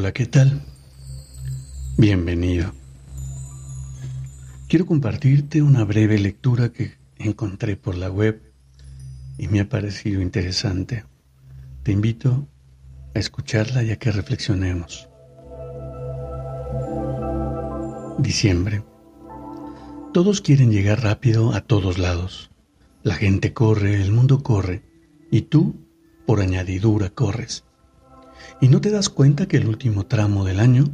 Hola, ¿qué tal? Bienvenido. Quiero compartirte una breve lectura que encontré por la web y me ha parecido interesante. Te invito a escucharla y a que reflexionemos. Diciembre. Todos quieren llegar rápido a todos lados. La gente corre, el mundo corre, y tú, por añadidura, corres. Y no te das cuenta que el último tramo del año,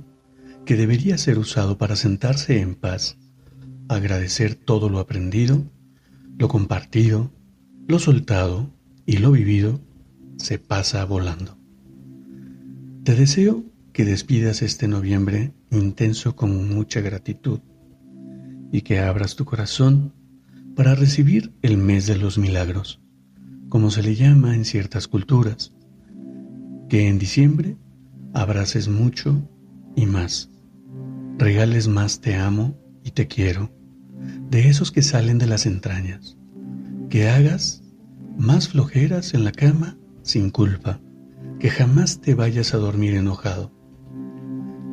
que debería ser usado para sentarse en paz, agradecer todo lo aprendido, lo compartido, lo soltado y lo vivido, se pasa volando. Te deseo que despidas este noviembre intenso con mucha gratitud y que abras tu corazón para recibir el mes de los milagros, como se le llama en ciertas culturas, que en diciembre abraces mucho y más, regales más te amo y te quiero, de esos que salen de las entrañas, que hagas más flojeras en la cama sin culpa, que jamás te vayas a dormir enojado,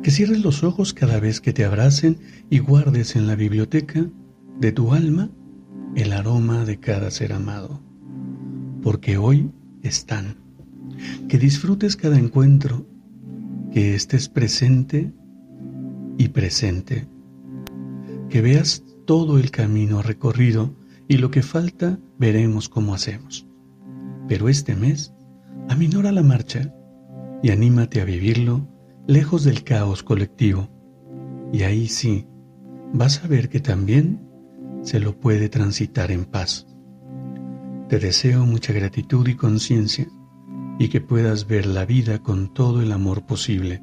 que cierres los ojos cada vez que te abracen y guardes en la biblioteca de tu alma el aroma de cada ser amado, porque hoy están que disfrutes cada encuentro, que estés presente y presente, que veas todo el camino recorrido y lo que falta veremos cómo hacemos. Pero este mes, aminora la marcha y anímate a vivirlo lejos del caos colectivo. Y ahí sí, vas a ver que también se lo puede transitar en paz. Te deseo mucha gratitud y conciencia y que puedas ver la vida con todo el amor posible,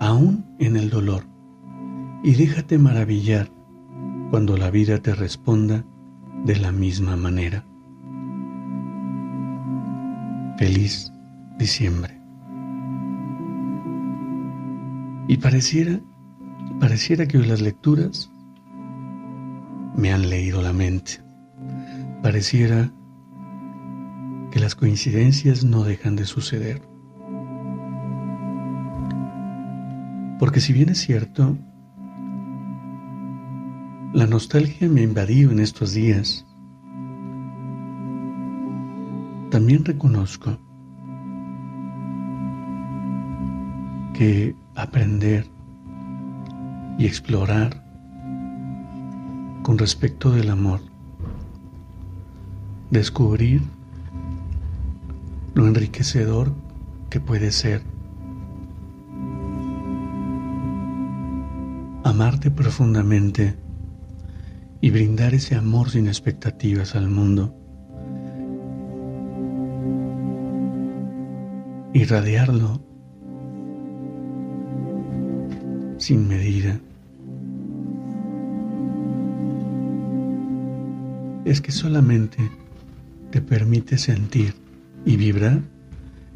aún en el dolor, y déjate maravillar cuando la vida te responda de la misma manera. Feliz diciembre. Y pareciera, pareciera que hoy las lecturas me han leído la mente. Pareciera que las coincidencias no dejan de suceder. Porque si bien es cierto, la nostalgia me ha invadido en estos días, también reconozco que aprender y explorar con respecto del amor, descubrir lo enriquecedor que puede ser. Amarte profundamente y brindar ese amor sin expectativas al mundo. Irradiarlo sin medida. Es que solamente te permite sentir y vibrar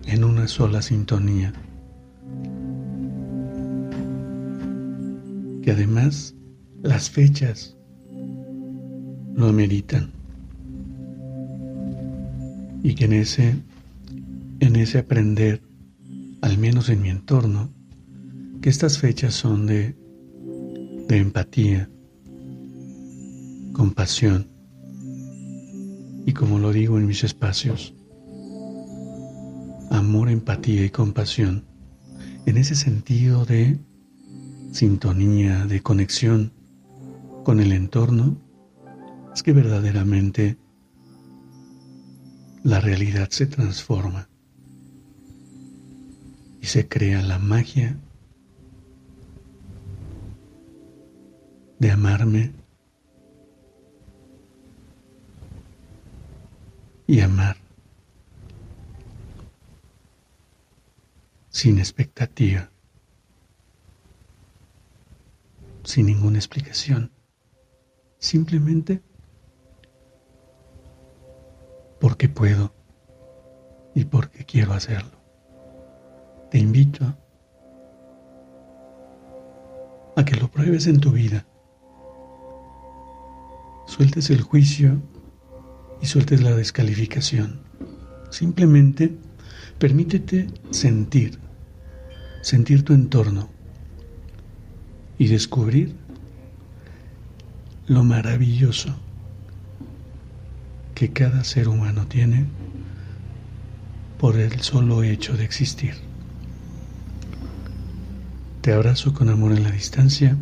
en una sola sintonía. Que además las fechas lo ameritan. Y que en ese, en ese aprender, al menos en mi entorno, que estas fechas son de, de empatía, compasión y como lo digo en mis espacios, amor, empatía y compasión, en ese sentido de sintonía, de conexión con el entorno, es que verdaderamente la realidad se transforma y se crea la magia de amarme y amar sin expectativa, sin ninguna explicación, simplemente porque puedo y porque quiero hacerlo. Te invito a que lo pruebes en tu vida. Sueltes el juicio y sueltes la descalificación. Simplemente permítete sentir, sentir tu entorno y descubrir lo maravilloso que cada ser humano tiene por el solo hecho de existir. Te abrazo con amor en la distancia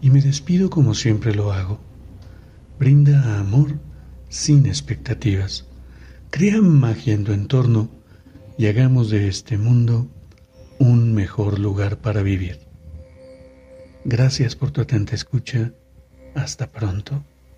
y me despido como siempre lo hago. Brinda amor sin expectativas. Crea magia en tu entorno y hagamos de este mundo un mejor lugar para vivir. Gracias por tu atenta escucha. Hasta pronto.